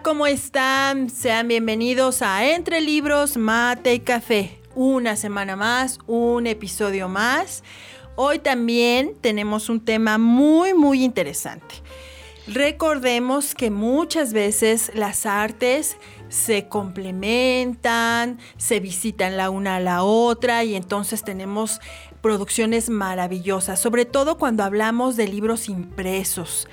¿Cómo están? Sean bienvenidos a Entre Libros, Mate y Café. Una semana más, un episodio más. Hoy también tenemos un tema muy, muy interesante. Recordemos que muchas veces las artes se complementan, se visitan la una a la otra y entonces tenemos producciones maravillosas, sobre todo cuando hablamos de libros impresos.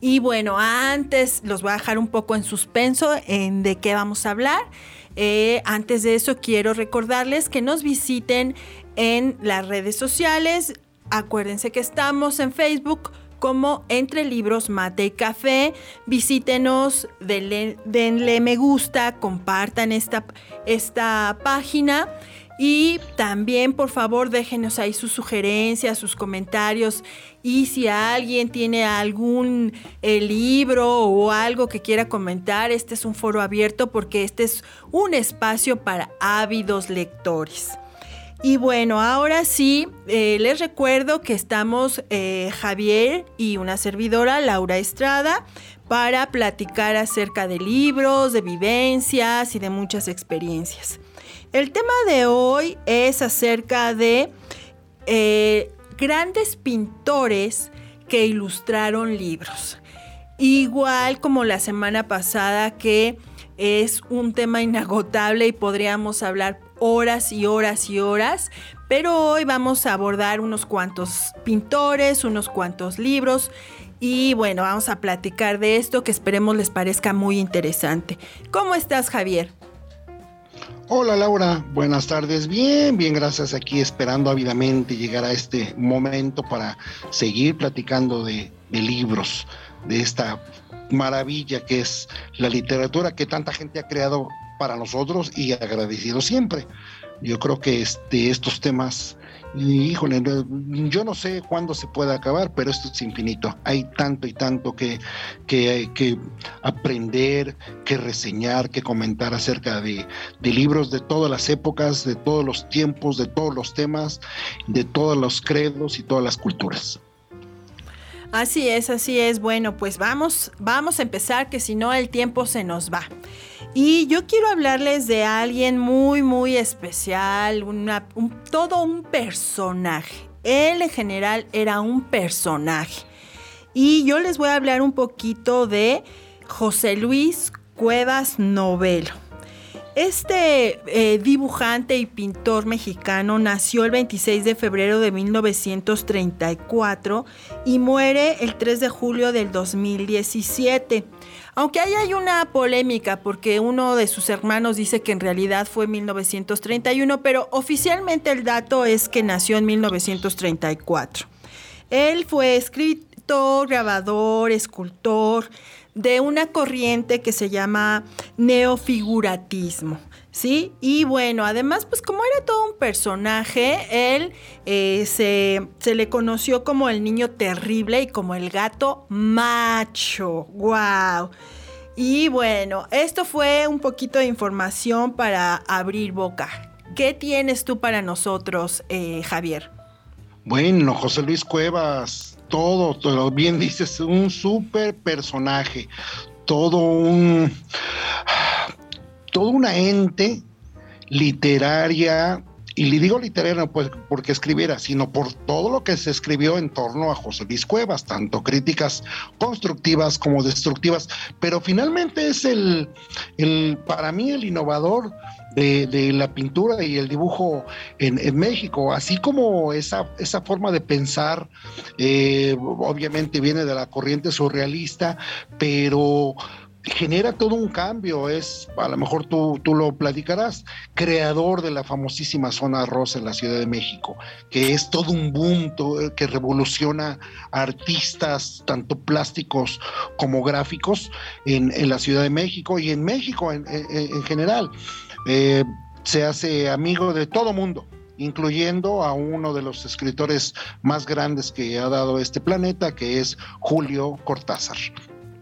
Y bueno, antes los voy a dejar un poco en suspenso en de qué vamos a hablar. Eh, antes de eso, quiero recordarles que nos visiten en las redes sociales. Acuérdense que estamos en Facebook como Entre Libros Mate y Café. Visítenos, denle, me gusta, compartan esta, esta página. Y también, por favor, déjenos ahí sus sugerencias, sus comentarios. Y si alguien tiene algún eh, libro o algo que quiera comentar, este es un foro abierto porque este es un espacio para ávidos lectores. Y bueno, ahora sí, eh, les recuerdo que estamos eh, Javier y una servidora, Laura Estrada, para platicar acerca de libros, de vivencias y de muchas experiencias. El tema de hoy es acerca de eh, grandes pintores que ilustraron libros. Igual como la semana pasada que es un tema inagotable y podríamos hablar horas y horas y horas, pero hoy vamos a abordar unos cuantos pintores, unos cuantos libros y bueno, vamos a platicar de esto que esperemos les parezca muy interesante. ¿Cómo estás, Javier? Hola Laura, buenas tardes. Bien, bien, gracias. Aquí esperando ávidamente llegar a este momento para seguir platicando de, libros, de esta maravilla que es la literatura que tanta gente ha creado para nosotros y agradecido siempre. Yo creo que este, estos temas híjole, yo no sé cuándo se puede acabar, pero esto es infinito. Hay tanto y tanto que, que, que aprender, que reseñar, que comentar acerca de, de, libros de todas las épocas, de todos los tiempos, de todos los temas, de todos los credos y todas las culturas. Así es, así es. Bueno, pues vamos, vamos a empezar, que si no el tiempo se nos va. Y yo quiero hablarles de alguien muy, muy especial, todo un personaje. Él en general era un personaje. Y yo les voy a hablar un poquito de José Luis Cuevas Novelo. Este eh, dibujante y pintor mexicano nació el 26 de febrero de 1934 y muere el 3 de julio del 2017. Aunque ahí hay una polémica porque uno de sus hermanos dice que en realidad fue 1931, pero oficialmente el dato es que nació en 1934. Él fue escritor, grabador, escultor de una corriente que se llama neofiguratismo. ¿Sí? Y bueno, además, pues como era todo un personaje, él eh, se, se, le conoció como el niño terrible y como el gato macho. ¡Wow! Y bueno, esto fue un poquito de información para abrir boca. ¿Qué tienes tú para nosotros, eh, Javier? Bueno, José Luis Cuevas, todo, todo bien dices, un súper personaje, todo un toda una ente literaria, y le digo literaria no pues porque escribiera, sino por todo lo que se escribió en torno a José Luis Cuevas, tanto críticas constructivas como destructivas, pero finalmente es el, el para mí el innovador de, la pintura y el dibujo en, México, así como esa, esa forma de pensar, eh, obviamente viene de la corriente surrealista, pero genera todo un cambio, es, a lo mejor tú, tú lo platicarás, creador de la famosísima zona rosa en la Ciudad de México, que es todo un boom que revoluciona artistas, tanto plásticos como gráficos, en, la Ciudad de México y en México en, general. Eh, se hace amigo de todo mundo incluyendo a uno de los escritores más grandes que ha dado este planeta, que es Julio Cortázar.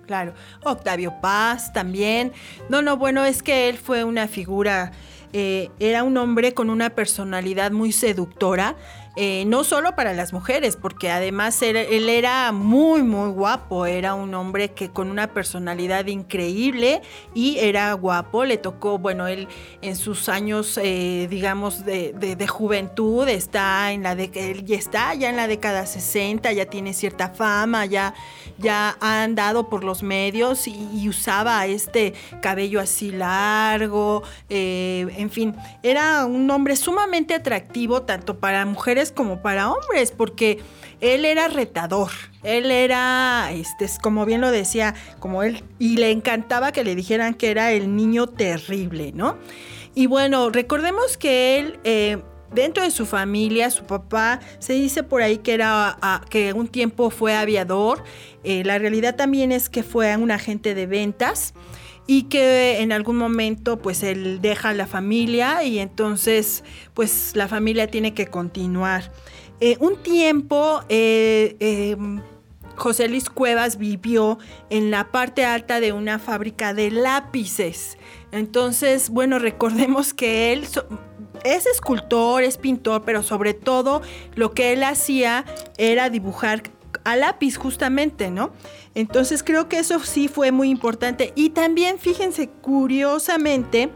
Claro, Octavio Paz también. No, no, bueno, es que él fue una figura, eh, era un hombre con una personalidad muy seductora eh, no solo para las mujeres, porque además él, era muy, muy guapo, era un hombre que con una personalidad increíble y era guapo, le tocó, bueno, él en sus años, eh, digamos, de, juventud, está en la él ya está ya en la década 60, ya tiene cierta fama, ya, ya ha andado por los medios y, usaba este cabello así largo, eh, en fin, era un hombre sumamente atractivo tanto para mujeres como para hombres, porque él era retador, él era, este, como bien lo decía, como él, y le encantaba que le dijeran que era el niño terrible, ¿no? Y bueno, recordemos que él... Eh, dentro de su familia, su papá se dice por ahí que era que un tiempo fue aviador. Eh, la realidad también es que fue un agente de ventas y que en algún momento pues él deja la familia y entonces pues la familia tiene que continuar. Eh, un tiempo eh, em, José Luis Cuevas vivió en la parte alta de una fábrica de lápices. Entonces, bueno, recordemos que él es escultor, es pintor, pero sobre todo lo que él hacía era dibujar a lápiz justamente, ¿no? Entonces creo que eso sí fue muy importante. Y también, fíjense, curiosamente,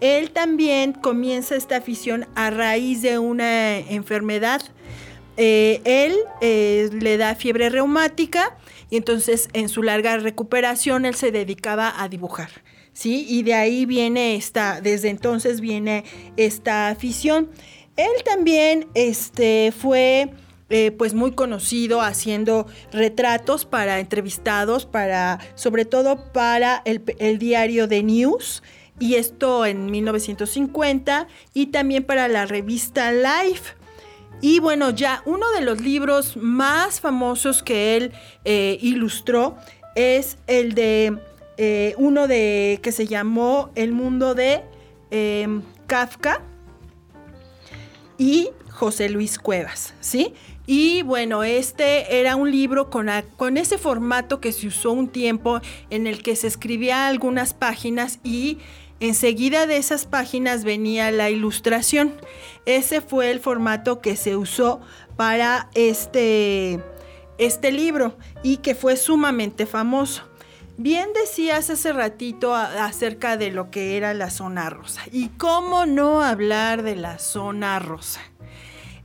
él también comienza esta afición a raíz de una enfermedad. Eh, él eh, le da fiebre reumática y entonces en su larga recuperación él se dedicaba a dibujar. ¿Sí? Y de ahí viene esta, desde entonces viene esta afición. Él también este, fue eh, pues muy conocido haciendo retratos para entrevistados, para, sobre todo para el, diario The News, y esto en 1950, y también para la revista Life. Y bueno, ya uno de los libros más famosos que él eh, ilustró es el de eh, uno de que se llamó El mundo de Kafka y José Luis Cuevas, ¿sí? Y bueno, este era un libro con, con, ese formato que se usó un tiempo en el que se escribía algunas páginas y enseguida de esas páginas venía la ilustración. Ese fue el formato que se usó para este, este libro y que fue sumamente famoso. Bien decías hace ratito acerca de lo que era la zona rosa. ¿Y cómo no hablar de la zona rosa?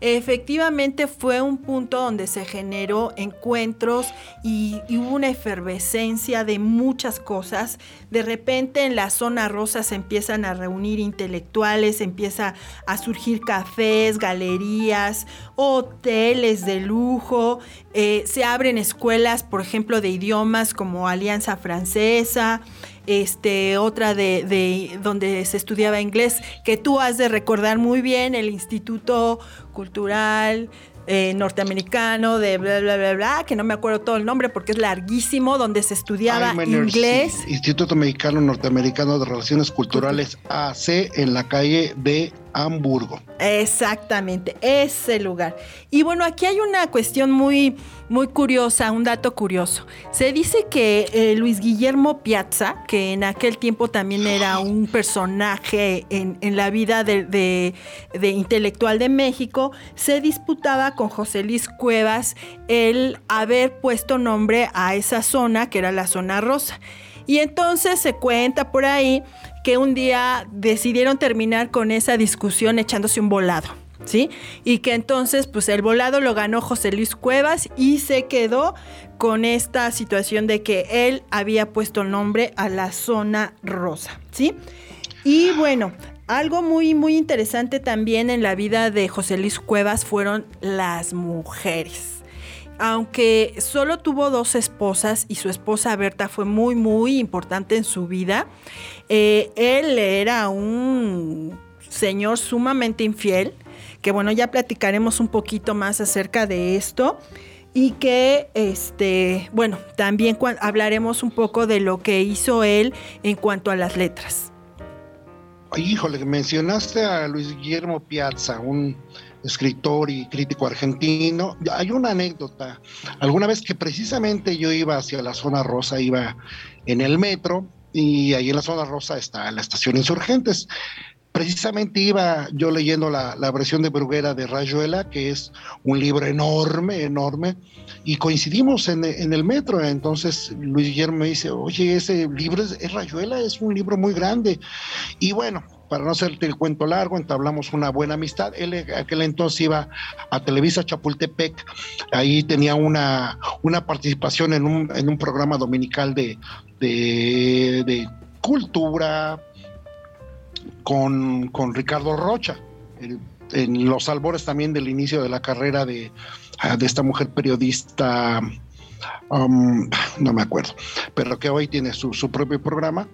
Efectivamente fue un punto donde se generó encuentros y, hubo una efervescencia de muchas cosas. De repente en la zona rosa se empiezan a reunir intelectuales, empieza a surgir cafés, galerías, hoteles de lujo, eh, se abren escuelas, por ejemplo, de idiomas como Alianza Francesa, este, otra de, de, donde se estudiaba inglés, que tú has de recordar muy bien, el Instituto Cultural eh, norteamericano de bla, bla, bla, bla, que no me acuerdo todo el nombre porque es larguísimo, donde se estudiaba inglés. Instituto Mexicano Norteamericano de Relaciones Culturales AC en la calle de Hamburgo. Exactamente, ese lugar. Y bueno, aquí hay una cuestión muy, muy curiosa, un dato curioso. Se dice que eh, Luis Guillermo Piazza, que en aquel tiempo también era un personaje en, la vida de, de, intelectual de México, se disputaba con José Luis Cuevas el haber puesto nombre a esa zona, que era la zona rosa. Y entonces se cuenta por ahí que un día decidieron terminar con esa discusión echándose un volado. ¿Sí? Y que entonces, pues el volado lo ganó José Luis Cuevas y se quedó con esta situación de que él había puesto nombre a la zona rosa, ¿sí? Y bueno, algo muy, muy interesante también en la vida de José Luis Cuevas fueron las mujeres. aunque solo tuvo dos esposas y su esposa Berta fue muy, muy importante en su vida, eh, él era un señor sumamente infiel, que bueno, ya platicaremos un poquito más acerca de esto y que este bueno también hablaremos un poco de lo que hizo él en cuanto a las letras. Híjole, mencionaste a Luis Guillermo Piazza, un escritor y crítico argentino. Hay una anécdota. Alguna vez que precisamente yo iba hacia la zona rosa, iba en el metro y ahí en la zona rosa está la estación Insurgentes precisamente iba yo leyendo la, versión de Bruguera de Rayuela, que es un libro enorme, enorme, y coincidimos en, el metro. Entonces Luis Guillermo me dice, oye, ese libro es, Rayuela, es un libro muy grande. Y bueno, para no hacerte el cuento largo, entablamos una buena amistad. Él aquel entonces iba a Televisa Chapultepec, ahí tenía una, una participación en un, en un programa dominical de, de, de cultura, con, Ricardo Rocha, en los albores también del inicio de la carrera de, ah, esta mujer periodista, um, no me acuerdo, pero que hoy tiene su, propio programa.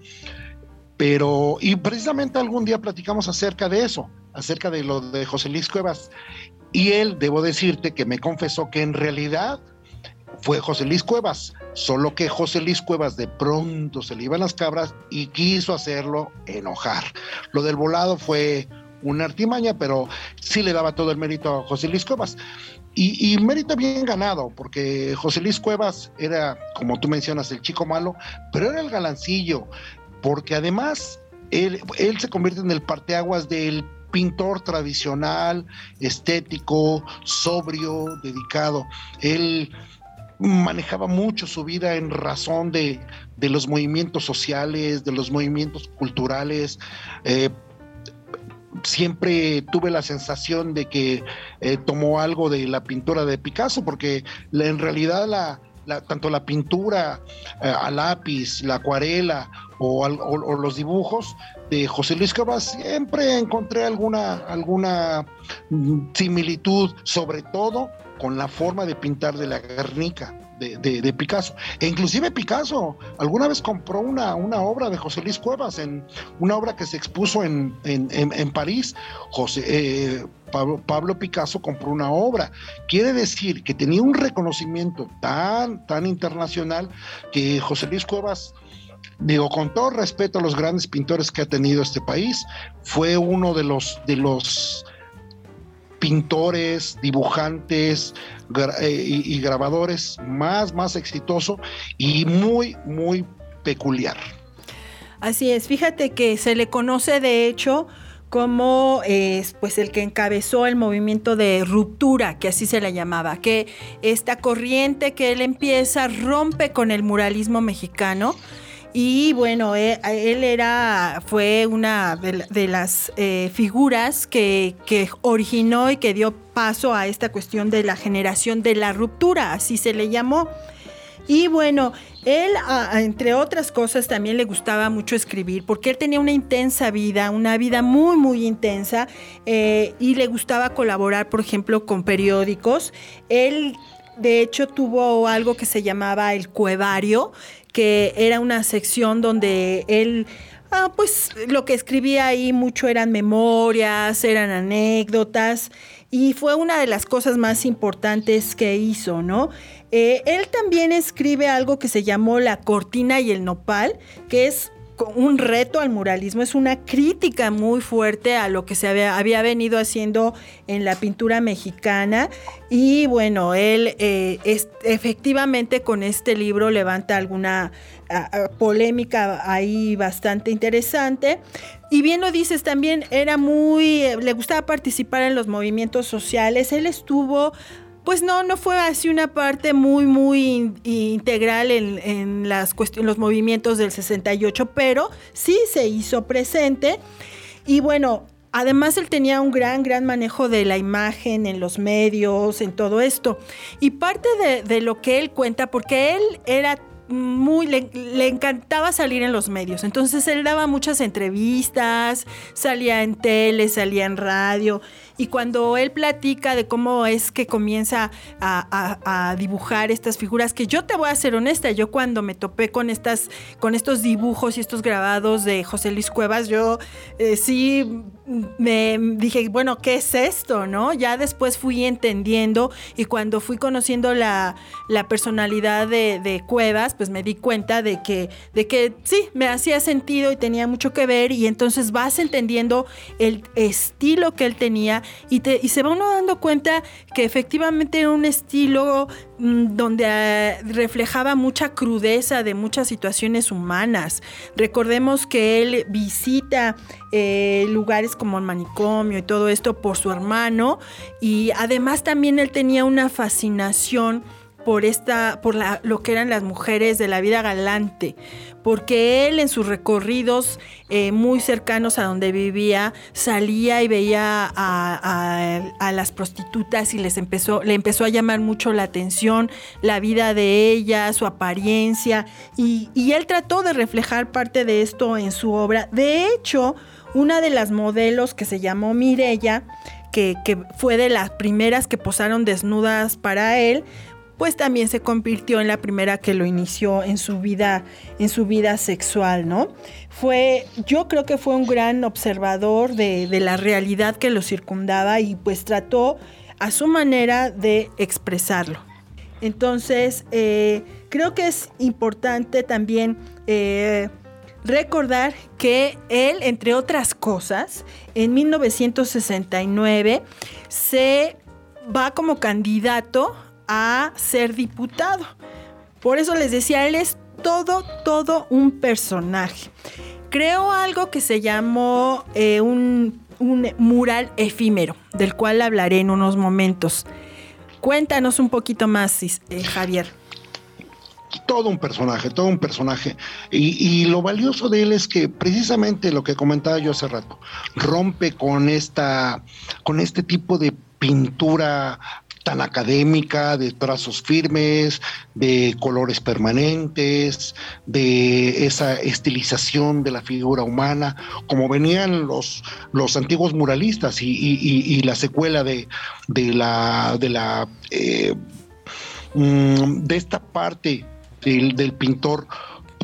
Pero, y precisamente algún día platicamos acerca de eso, acerca de lo de José Luis Cuevas. Y él, debo decirte, que me confesó que en realidad fue José Luis Cuevas, solo que José Luis Cuevas de pronto se le iban las cabras y quiso hacerlo enojar. Lo del volado fue una artimaña, pero sí le daba todo el mérito a José Luis Cuevas. Y, mérito bien ganado, porque José Luis Cuevas era, como tú mencionas, el chico malo, pero era el galancillo, porque además él, se convierte en el parteaguas del pintor tradicional, estético, sobrio, dedicado. Él manejaba mucho su vida en razón de, los movimientos sociales, de los movimientos culturales. Eh, siempre tuve la sensación de que eh, tomó algo de la pintura de Picasso, porque en realidad la, tanto la pintura eh, a lápiz, la acuarela o, los dibujos de José Luis Cabas siempre encontré alguna, alguna mm, similitud, sobre todo con la forma de pintar de la Guernica. De, Picasso. E inclusive Picasso alguna vez compró una, una obra de José Luis Cuevas, en una obra que se expuso en, en, París. José, eh, Pablo, Picasso compró una obra. Quiere decir que tenía un reconocimiento tan, tan internacional que José Luis Cuevas digo, con todo respeto a los grandes pintores que ha tenido este país, fue uno de los, de los pintores, dibujantes eh, y, grabadores más, más exitoso y muy, muy peculiar. Así es, fíjate que se le conoce de hecho como es pues el que encabezó el movimiento de ruptura, que así se le llamaba, que esta corriente que él empieza rompe con el muralismo mexicano y bueno, eh, él, era, fue una de, las eh, figuras que, originó y que dio paso a esta cuestión de la generación de la ruptura, así se le llamó. Y bueno, él, entre otras cosas, también le gustaba mucho escribir, porque él tenía una intensa vida, una vida muy, muy intensa, eh, y le gustaba colaborar, por ejemplo, con periódicos. Él, de hecho, tuvo algo que se llamaba el Cuevario, que era una sección donde él, ah, pues lo que escribía ahí mucho eran memorias, eran anécdotas, y fue una de las cosas más importantes que hizo, ¿no? Eh, él también escribe algo que se llamó La cortina y el nopal, que es un reto al muralismo, es una crítica muy fuerte a lo que se había, venido haciendo en la pintura mexicana. Y bueno, él eh, efectivamente con este libro levanta alguna polémica ahí bastante interesante. Y bien lo dices, también era muy, le gustaba participar en los movimientos sociales. Él estuvo pues no, no fue así una parte muy, muy integral en, las los movimientos del 68, pero sí se hizo presente. Y bueno, además él tenía un gran, gran manejo de la imagen en los medios, en todo esto. Y parte de, de lo que él cuenta, porque él era muy, le, le, encantaba salir en los medios. Entonces él daba muchas entrevistas, salía en tele, salía en radio. Y cuando él platica de cómo es que comienza a, dibujar estas figuras, que yo te voy a ser honesta, yo cuando me topé con, estas, con estos dibujos y estos grabados de José Luis Cuevas, yo eh, sí me dije, bueno, ¿qué es esto? ¿No? Ya después fui entendiendo y cuando fui conociendo la, personalidad de, de, Cuevas, pues me di cuenta de que, de que sí, me hacía sentido y tenía mucho que ver y entonces vas entendiendo el estilo que él tenía y, te, y se va uno dando cuenta que efectivamente era un estilo mm, donde ah, reflejaba mucha crudeza de muchas situaciones humanas. Recordemos que él visita eh, lugares como el manicomio y todo esto por su hermano y además también él tenía una fascinación por esta, por lo que eran las mujeres de la vida galante, porque él en sus recorridos eh, muy cercanos a donde vivía salía y veía a, las prostitutas y les empezó, le empezó a llamar mucho la atención la vida de ellas, su apariencia, y, y él trató de reflejar parte de esto en su obra. De hecho, una de las modelos que se llamó Mirella, que, fue de las primeras que posaron desnudas para él, pues también se convirtió en la primera que lo inició en su vida, en su vida sexual, ¿no? Fue, yo creo que fue un gran observador de, la realidad que lo circundaba y pues trató a su manera de expresarlo. Entonces, eh, creo que es importante también eh, recordar que él, entre otras cosas, en 1969 se va como candidato a ser diputado. Por eso les decía, él es todo, todo un personaje. Creó algo que se llamó eh, un, mural efímero, del cual hablaré en unos momentos. Cuéntanos un poquito más, eh, Javier todo un personaje, todo un personaje. Y, y, lo valioso de él es que precisamente lo que comentaba yo hace rato, rompe con esta, con este tipo de pintura tan académica, de trazos firmes, de colores permanentes, de esa estilización de la figura humana, como venían los, los antiguos muralistas y, la secuela de, de la eh, mm, de esta parte del, del pintor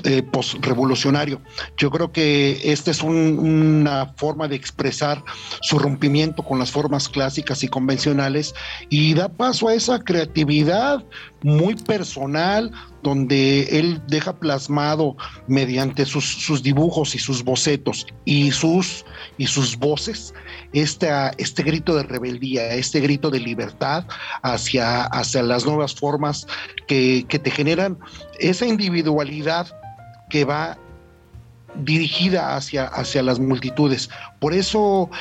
eh, postrevolucionario. Yo creo que esta es una forma de expresar su rompimiento con las formas clásicas y convencionales y da paso a esa creatividad muy personal donde él deja plasmado mediante sus, dibujos y sus bocetos y sus, y sus voces este, este grito de rebeldía, este grito de libertad hacia, hacia las nuevas formas que, que te generan esa individualidad que va dirigida hacia, hacia las multitudes. Por eso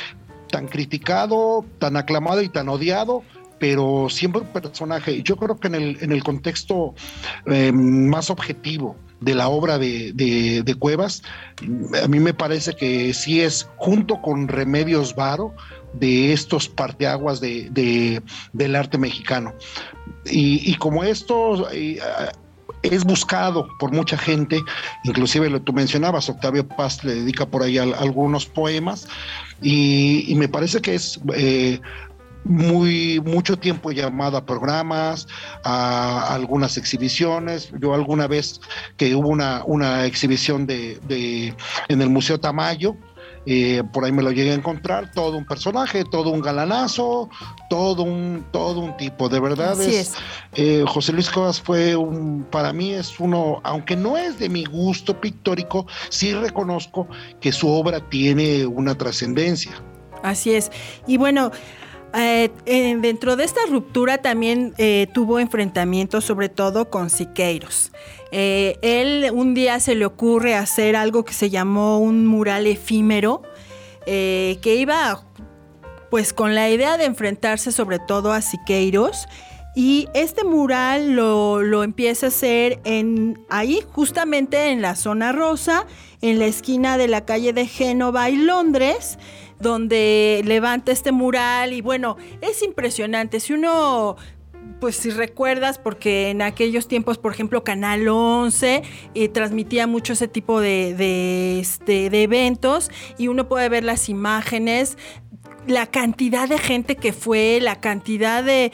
tan criticado, tan aclamado y tan odiado, pero siempre un personaje. Yo creo que en el, en el contexto eh, más objetivo de la obra de, Cuevas, a mí me parece que sí es, junto con Remedios Varo, de estos parteaguas de, del arte mexicano. Y, como esto, es buscado por mucha gente, inclusive lo tú mencionabas, Octavio Paz le dedica por ahí algunos poemas y, me parece que es eh, muy mucho tiempo llamado a programas, a, algunas exhibiciones. Yo alguna vez que hubo una, una exhibición de, en el Museo Tamayo, eh, por ahí me lo llegué a encontrar, todo un personaje, todo un galanazo, todo un, todo un tipo, de verdad es, eh, José Luis Cobas fue un, para mí es uno, aunque no es de mi gusto pictórico, sí reconozco que su obra tiene una trascendencia. Así es. Y bueno, eh, dentro de esta ruptura también tuvo enfrentamientos sobre todo con Siqueiros. Eh, él un día se le ocurre hacer algo que se llamó un mural efímero, eh, que iba pues con la idea de enfrentarse sobre todo a Siqueiros. Y este mural lo, empieza a hacer en, ahí, justamente en la zona rosa, en la esquina de la calle de Génova y Londres, donde levanta este mural. Y bueno, es impresionante. Si uno pues si recuerdas, porque en aquellos tiempos, por ejemplo, Canal 11 eh, transmitía mucho ese tipo de, de, este, de eventos y uno puede ver las imágenes la cantidad de gente que fue, la cantidad de,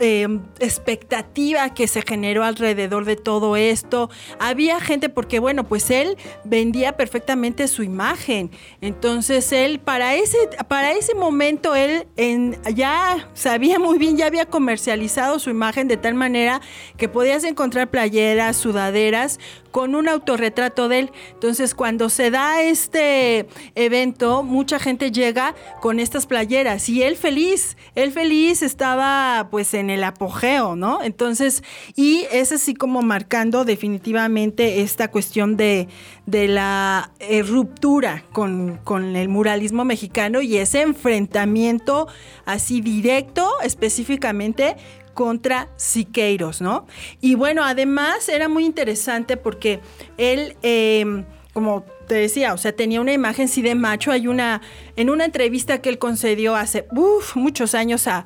em, expectativa que se generó alrededor de todo esto. Había gente porque, bueno, pues él vendía perfectamente su imagen. Entonces él, para ese, para ese momento, él ya sabía muy bien, ya había comercializado su imagen de tal manera que podías encontrar playeras, sudaderas con un autorretrato de él. Entonces, cuando se da este evento, mucha gente llega con estas playeras y él feliz, él feliz estaba pues en el apogeo, ¿no? Entonces, y es así como marcando definitivamente esta cuestión de, la eh, ruptura con, con el muralismo mexicano y ese enfrentamiento así directo específicamente contra Siqueiros, ¿no? Y bueno, además era muy interesante porque él, em, como te decía, o sea, tenía una imagen sí de macho. Hay una, en una entrevista que él concedió hace muchos años a,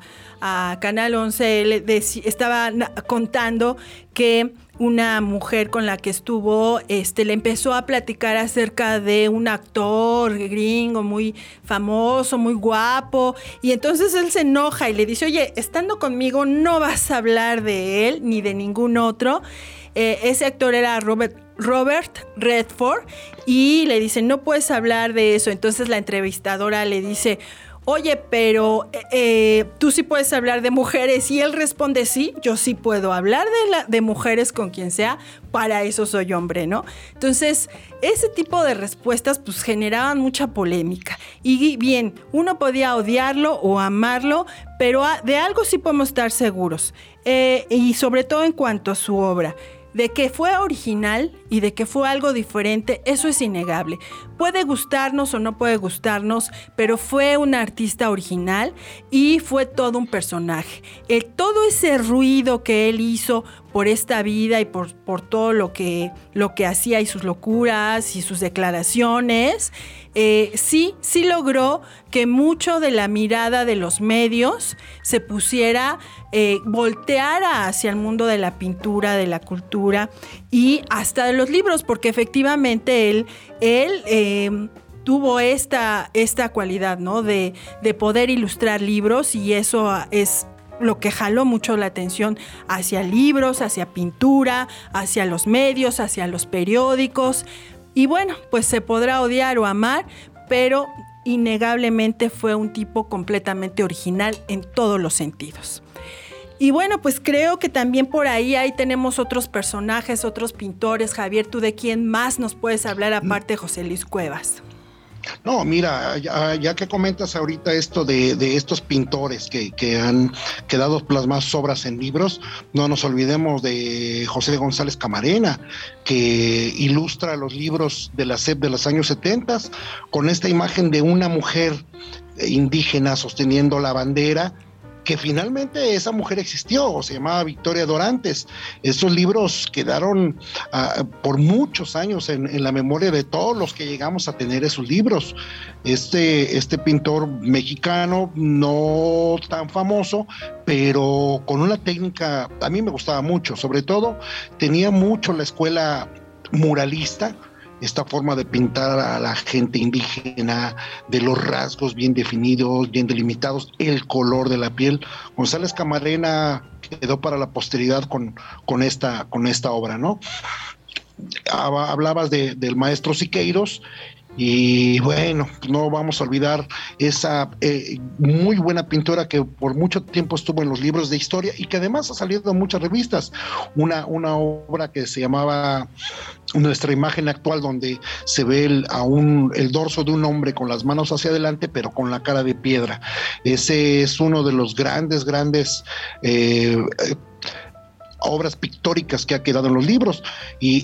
Canal 11, él estaba contando que una mujer con la que estuvo, este, le empezó a platicar acerca de un actor gringo muy famoso, muy guapo, y entonces él se enoja y le dice, oye, estando conmigo no vas a hablar de él ni de ningún otro. Eh, ese actor era Robert, Robert Redford y le dice, no puedes hablar de eso. Entonces la entrevistadora le dice, oye, pero eh, eh, tú sí puedes hablar de mujeres. Y él responde, sí, yo sí puedo hablar de, mujeres con quien sea, para eso soy hombre, ¿no? Entonces, ese tipo de respuestas pues generaban mucha polémica. Y bien, uno podía odiarlo o amarlo, pero de algo sí podemos estar seguros. Eh, y sobre todo en cuanto a su obra. De que fue original y de que fue algo diferente, eso es innegable. Puede gustarnos o no puede gustarnos, pero fue un artista original y fue todo un personaje. El, todo ese ruido que él hizo por esta vida y por, por todo lo que, lo que hacía y sus locuras y sus declaraciones, eh, sí, sí logró que mucho de la mirada de los medios se pusiera, eh, volteara hacia el mundo de la pintura, de la cultura y hasta de los libros, porque efectivamente él, él eh, tuvo esta, esta cualidad, ¿no? De, de poder ilustrar libros y eso es lo que jaló mucho la atención hacia libros, hacia pintura, hacia los medios, hacia los periódicos. Y bueno, pues se podrá odiar o amar, pero innegablemente fue un tipo completamente original en todos los sentidos. Y bueno, pues creo que también por ahí ahí tenemos otros personajes, otros pintores. Javier, ¿tú de quién más nos puedes hablar aparte de José Luis Cuevas? No, mira, ya, que comentas ahorita esto de, estos pintores que, han quedado plasmadas obras en libros, no nos olvidemos de José González Camarena, que ilustra los libros de la SEP de los años 70 con esta imagen de una mujer indígena sosteniendo la bandera que finalmente esa mujer existió, se llamaba Victoria Dorantes. Esos libros quedaron ah, por muchos años en, la memoria de todos los que llegamos a tener esos libros. Este, este pintor mexicano, no tan famoso, pero con una técnica, a mí me gustaba mucho, sobre todo tenía mucho la escuela muralista, esta forma de pintar a la gente indígena, de los rasgos bien definidos, bien delimitados, el color de la piel. González Camarena quedó para la posteridad con, con, esta, con esta obra, ¿no? Hablabas del maestro Siqueiros y bueno, no vamos a olvidar esa eh, muy buena pintura que por mucho tiempo estuvo en los libros de historia y que además ha salido en muchas revistas. Una, una obra que se llamaba Nuestra imagen actual, donde se ve el, el dorso de un hombre con las manos hacia adelante, pero con la cara de piedra. Ese es uno de los grandes, grandes... Eh, obras pictóricas que ha quedado en los libros y,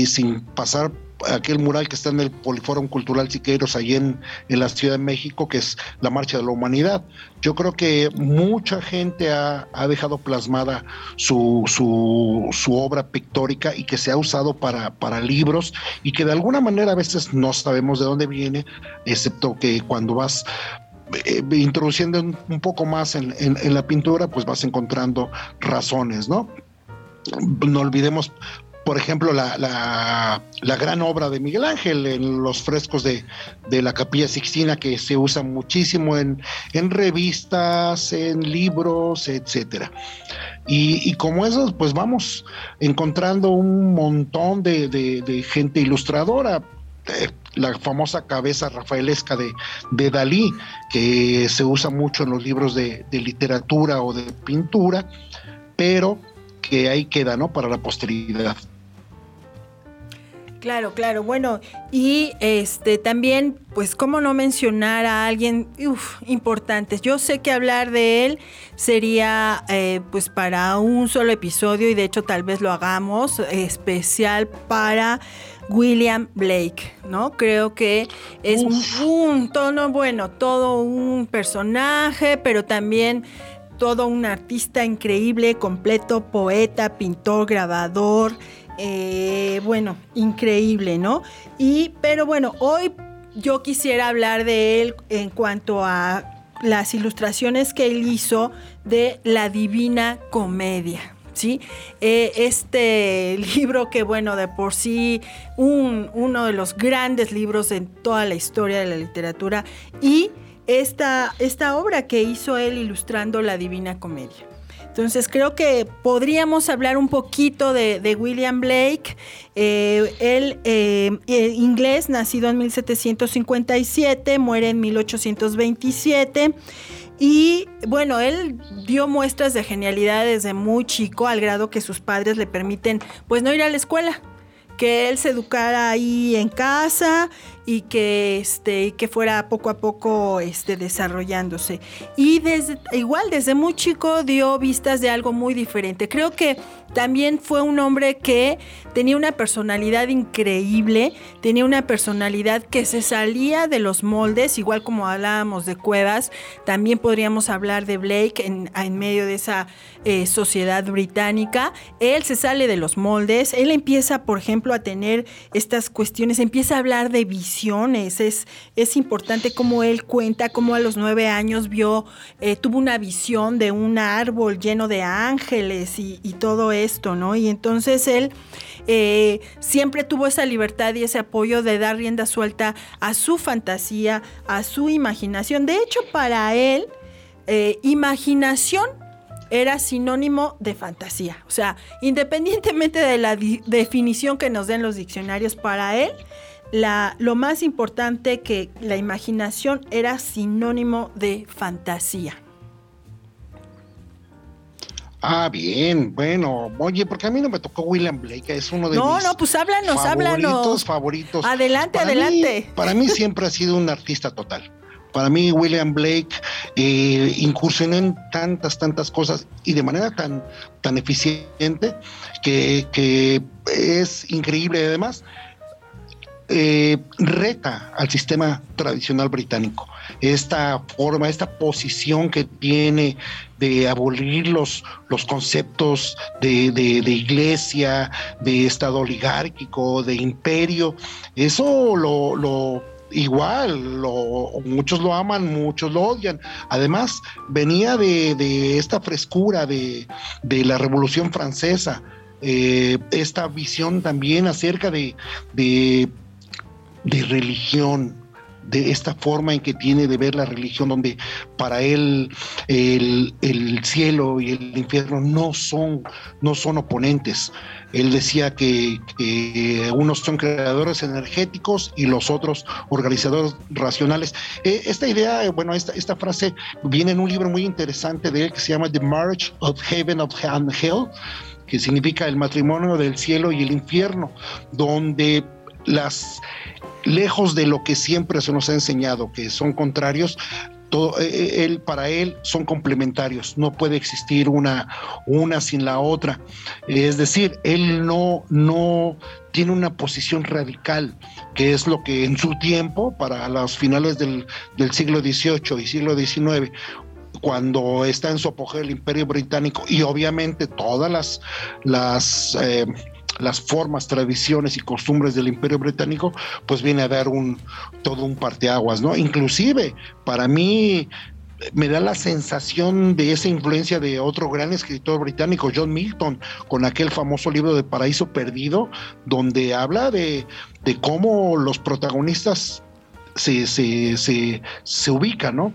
y sin pasar aquel mural que está en el Poliforum Cultural Siqueiros, ahí en, en, la Ciudad de México, que es la Marcha de la Humanidad. Yo creo que mucha gente ha, ha dejado plasmada su, su, su, obra pictórica y que se ha usado para, para libros y que de alguna manera a veces no sabemos de dónde viene, excepto que cuando vas eh, introduciendo un, poco más en, la pintura, pues vas encontrando razones, ¿no? No olvidemos, por ejemplo, la, gran obra de Miguel Ángel en los frescos de, la Capilla Sixtina, que se usa muchísimo en, revistas, en libros, etcétera. Y, como eso, pues vamos encontrando un montón de gente ilustradora la famosa cabeza rafaelesca de, de, Dalí, que se usa mucho en los libros de, literatura o de pintura, pero que ahí queda, ¿no? Para la posteridad. Claro, claro. Bueno, y este también, pues, cómo no mencionar a alguien importante. Yo sé que hablar de él sería, eh, pues, para un solo episodio y de hecho tal vez lo hagamos especial para William Blake, ¿no? Creo que es un, tono, bueno, todo un personaje, pero también todo un artista increíble, completo, poeta, pintor, grabador, eh, bueno, increíble, ¿no? Y, pero bueno, hoy yo quisiera hablar de él en cuanto a las ilustraciones que él hizo de la Divina Comedia. ¿sí? Eh, este libro que, bueno, de por sí, un, uno de los grandes libros en toda la historia de la literatura, y esta, esta obra que hizo él ilustrando la Divina Comedia. Entonces creo que podríamos hablar un poquito de, William Blake, eh, él eh, inglés, nacido en 1757, muere en 1827. Y bueno, él dio muestras de genialidad desde muy chico, al grado que sus padres le permiten pues no ir a la escuela, que él se educara ahí en casa y que este que fuera poco a poco este desarrollándose. Y desde igual desde muy chico dio vistas de algo muy diferente. Creo que también fue un hombre que tenía una personalidad increíble, tenía una personalidad que se salía de los moldes, igual como hablábamos de Cuevas, también podríamos hablar de Blake en, medio de esa eh, sociedad británica. Él se sale de los moldes, él empieza, por ejemplo, a tener estas cuestiones, empieza a hablar de visiones, es, es importante cómo él cuenta, cómo a los nueve años vio, eh, tuvo una visión de un árbol lleno de ángeles y, y todo esto, ¿no? Y entonces él eh, siempre tuvo esa libertad y ese apoyo de dar rienda suelta a su fantasía, a su imaginación. De hecho, para él, eh, imaginación era sinónimo de fantasía. O sea, independientemente de la definición que nos den los diccionarios, para él, lo más importante que la imaginación era sinónimo de fantasía. Ah, bien, bueno, oye, porque a mí no me tocó William Blake, es uno de no, mis no, pues háblanos, favoritos, háblanos. favoritos. Adelante, adelante. para mí siempre ha sido un artista total. Para mí William Blake eh, incursionó en tantas, tantas cosas y de manera tan, tan eficiente que, que es increíble. Además, eh, reta al sistema tradicional británico. Esta forma, esta posición que tiene de abolir los, los conceptos de, de, iglesia, de Estado oligárquico, de imperio, eso lo, lo igual, lo, muchos lo aman, muchos lo odian. Además, venía de, de esta frescura de, de, la Revolución Francesa, eh, esta visión también acerca de, de de religión, de esta forma en que tiene de ver la religión, donde para él el, cielo y el infierno no son, no son oponentes. Él decía que, unos son creadores energéticos y los otros organizadores racionales. Eh, esta idea, bueno, esta, esta frase viene en un libro muy interesante de él que se llama The Marriage of Heaven of Hell, que significa el matrimonio del cielo y el infierno, donde las lejos de lo que siempre se nos ha enseñado, que son contrarios, eh, eh, él, para él son complementarios, no puede existir una, una sin la otra. Es decir, él no, no tiene una posición radical, que es lo que en su tiempo, para los finales del, siglo XVIII y siglo XIX, cuando está en su apogeo el imperio británico y obviamente todas las, las eh, las formas, tradiciones y costumbres del Imperio Británico, pues viene a dar un todo un parteaguas, ¿no? Inclusive para mí me da la sensación de esa influencia de otro gran escritor británico, John Milton, con aquel famoso libro de Paraíso Perdido, donde habla de, cómo los protagonistas se, se, se, se ubican, ¿no?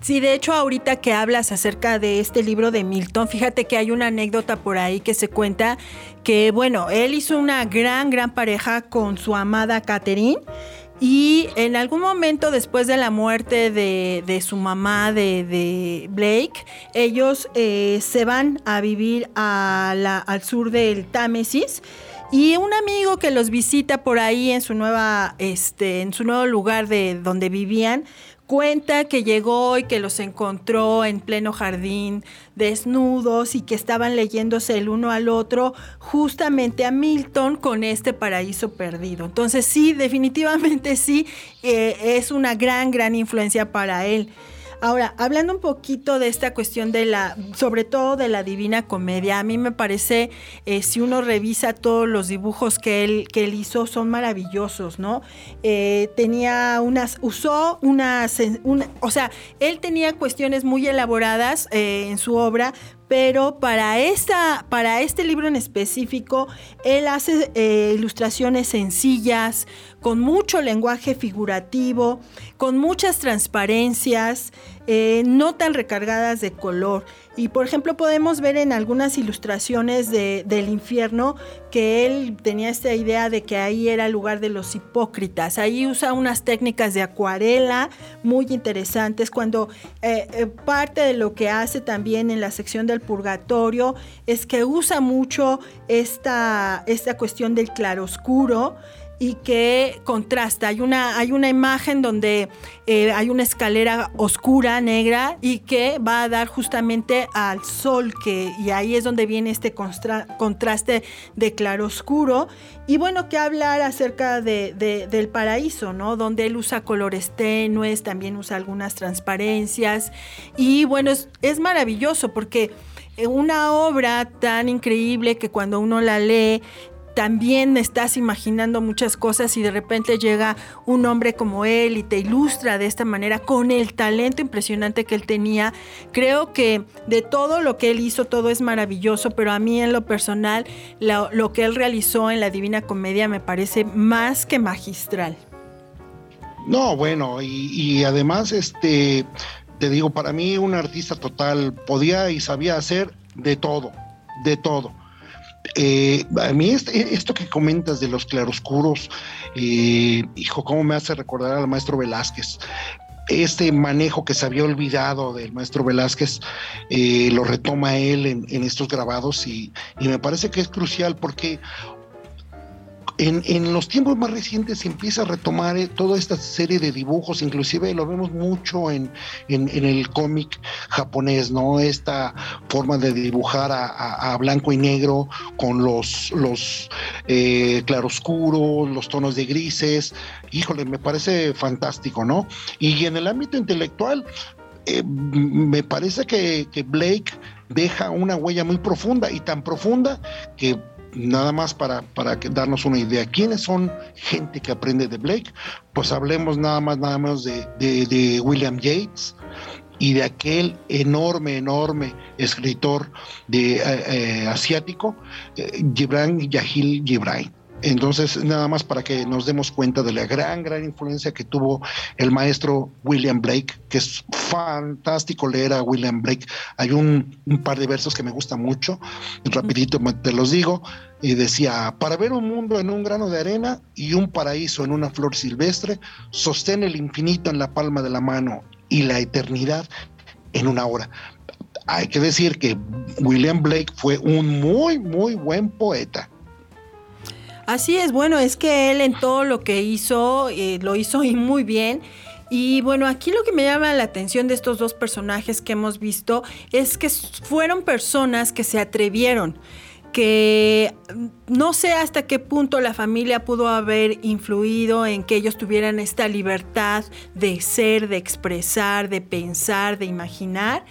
Sí, de hecho ahorita que hablas acerca de este libro de Milton, fíjate que hay una anécdota por ahí que se cuenta que, bueno, él hizo una gran, gran pareja con su amada Catherine y en algún momento después de la muerte de, su mamá, de, Blake, ellos eh, se van a vivir al sur del Támesis. Y un amigo que los visita por ahí en su nueva, este, en su nuevo lugar de donde vivían, cuenta que llegó y que los encontró en pleno jardín, desnudos y que estaban leyéndose el uno al otro, justamente a Milton con este paraíso perdido. Entonces sí, definitivamente sí, eh, es una gran, gran influencia para él. Ahora, hablando un poquito de esta cuestión de la, sobre todo de la Divina Comedia, a mí me parece, eh, si uno revisa todos los dibujos que él, que él hizo, son maravillosos, ¿no? Eh, tenía unas, usó unas, o sea, él tenía cuestiones muy elaboradas eh, en su obra, pero para, esta, para este libro en específico, él hace ilustraciones sencillas, con mucho lenguaje figurativo, con muchas transparencias, eh, no tan recargadas de color. Y por ejemplo podemos ver en algunas ilustraciones de, del infierno que él tenía esta idea de que ahí era el lugar de los hipócritas. Ahí usa unas técnicas de acuarela muy interesantes cuando eh, eh, parte de lo que hace también en la sección del purgatorio es que usa mucho esta, esta cuestión del claroscuro y que contrasta. Hay una, hay una imagen donde eh, hay una escalera oscura, negra, y que va a dar justamente al sol, que, y ahí es donde viene este contraste de claroscuro. Y bueno, que hablar acerca de, del paraíso, ¿no? Donde él usa colores tenues, también usa algunas transparencias. Y bueno, es, es maravilloso porque una obra tan increíble que cuando uno la lee también estás imaginando muchas cosas y de repente llega un hombre como él y te ilustra de esta manera con el talento impresionante que él tenía. Creo que de todo lo que él hizo, todo es maravilloso, pero a mí en lo personal, lo, que él realizó en la Divina Comedia me parece más que magistral. No, bueno, y, y además, este, te digo, para mí un artista total podía y sabía hacer de todo, de todo eh, a mí este, esto que comentas de los claroscuros, eh, hijo, ¿cómo me hace recordar al maestro Velázquez? Este manejo que se había olvidado del maestro Velázquez eh, lo retoma él en, estos grabados y, y, me parece que es crucial porque en, los tiempos más recientes se empieza a retomar eh, toda esta serie de dibujos, inclusive lo vemos mucho en, el cómic japonés, ¿no? Esta forma de dibujar a, blanco y negro con los, los eh, claroscuros, los tonos de grises. Híjole, me parece fantástico, ¿no? Y en el ámbito intelectual, eh, me parece que, que Blake deja una huella muy profunda y tan profunda que nada más para, para darnos una idea, ¿quiénes son gente que aprende de Blake? Pues hablemos nada más, nada menos de, William Yates y de aquel enorme, enorme escritor de, eh, eh, asiático, eh, Gibran Yahil Gibran. Entonces, nada más para que nos demos cuenta de la gran, gran influencia que tuvo el maestro William Blake, que es fantástico leer a William Blake. Hay un, par de versos que me gustan mucho, rapidito te los digo, y decía, para ver un mundo en un grano de arena y un paraíso en una flor silvestre, sostén el infinito en la palma de la mano y la eternidad en una hora. Hay que decir que William Blake fue un muy, muy buen poeta Así es, bueno, es que él en todo lo que hizo, eh, lo hizo y muy bien. Y bueno, aquí lo que me llama la atención de estos dos personajes que hemos visto es que fueron personas que se atrevieron, que no sé hasta qué punto la familia pudo haber influido en que ellos tuvieran esta libertad de ser, de expresar, de pensar, de imaginar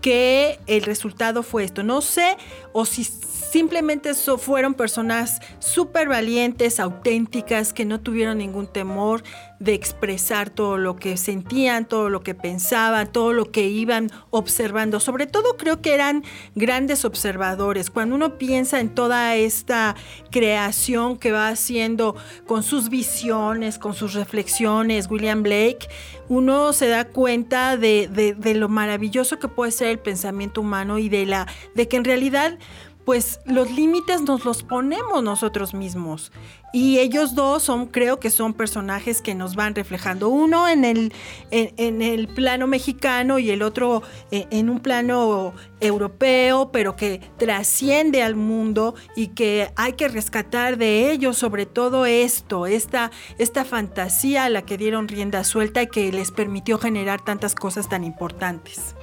que el resultado fue esto. No sé o si simplemente fueron personas súper valientes, auténticas, que no tuvieron ningún temor de expresar todo lo que sentían, todo lo que pensaban, todo lo que iban observando. Sobre todo creo que eran grandes observadores. Cuando uno piensa en toda esta creación que va haciendo con sus visiones, con sus reflexiones, William Blake, uno se da cuenta de, de lo maravilloso que puede ser el pensamiento humano y de, la, de que en realidad pues los límites nos los ponemos nosotros mismos. Y ellos dos son, creo que son personajes que nos van reflejando. Uno en el, en, el plano mexicano y el otro en, en, un plano europeo, pero que trasciende al mundo y que hay que rescatar de ellos sobre todo esto, esta, esta fantasía a la que dieron rienda suelta y que les permitió generar tantas cosas tan importantes.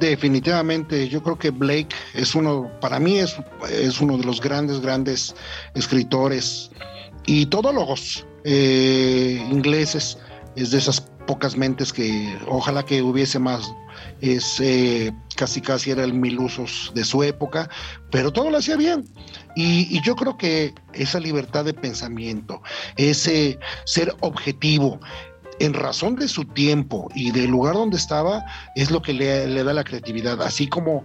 Definitivamente, yo creo que Blake es uno, para mí es, es uno de los grandes, grandes escritores y todólogos eh, ingleses. Es de esas pocas mentes que ojalá que hubiese más. Es eh, casi casi era el mil usos de su época, pero todo lo hacía bien. Y, y, yo creo que esa libertad de pensamiento, ese ser objetivo, en razón de su tiempo y del lugar donde estaba, es lo que le, da la creatividad. Así como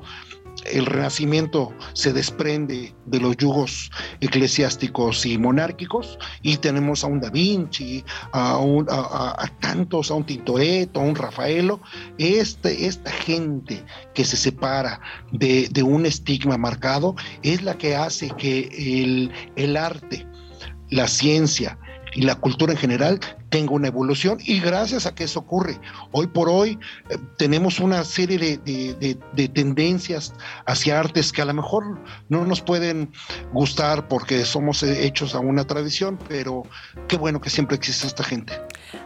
el renacimiento se desprende de los yugos eclesiásticos y monárquicos y tenemos a un Da Vinci, a, a, tantos, a un Tintoretto, a un Rafaelo, este, esta gente que se separa de, de, un estigma marcado es la que hace que el, el arte, la ciencia, y la cultura en general tenga una evolución y gracias a que eso ocurre. Hoy por hoy eh, tenemos una serie de, tendencias hacia artes que a lo mejor no nos pueden gustar porque somos hechos a una tradición, pero qué bueno que siempre existe esta gente.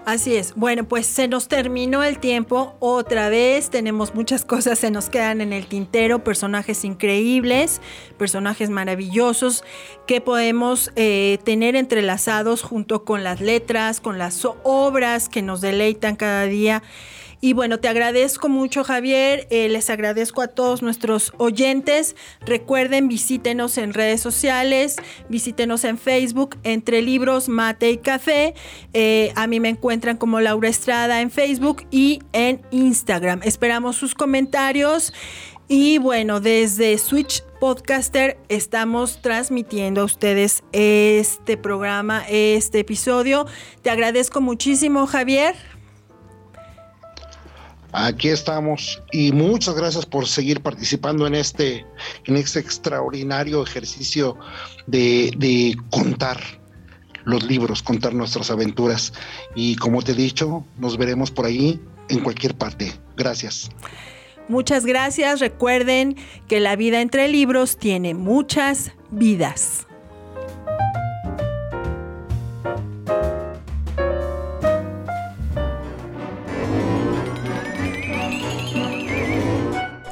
Así es. Bueno, pues se nos terminó el tiempo otra vez. Tenemos muchas cosas, se nos quedan en el tintero, personajes increíbles, personajes maravillosos que podemos eh, tener entrelazados junto con las letras, con obras que nos deleitan cada día. Y bueno, te agradezco mucho Javier, eh, les agradezco a todos nuestros oyentes. Recuerden, visítenos en redes sociales, visítenos en Facebook, entre libros, mate y café. Eh, a mí me encuentran como Laura Estrada en Facebook y en Instagram. Esperamos sus comentarios. Y bueno, desde Switch Podcaster estamos transmitiendo a ustedes este programa, este episodio. Te agradezco muchísimo, Javier. Aquí estamos y muchas gracias por seguir participando en este, en este extraordinario ejercicio de, de contar los libros, contar nuestras aventuras. Y como te he dicho, nos veremos por ahí en cualquier parte. Gracias. Muchas gracias. Recuerden que la vida entre libros tiene muchas vidas.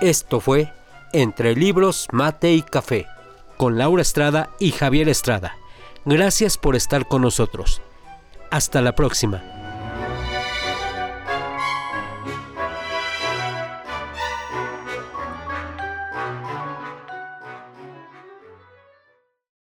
Esto fue Entre Libros, Mate y Café, con Laura Estrada y Javier Estrada. Gracias por estar con nosotros. Hasta la próxima.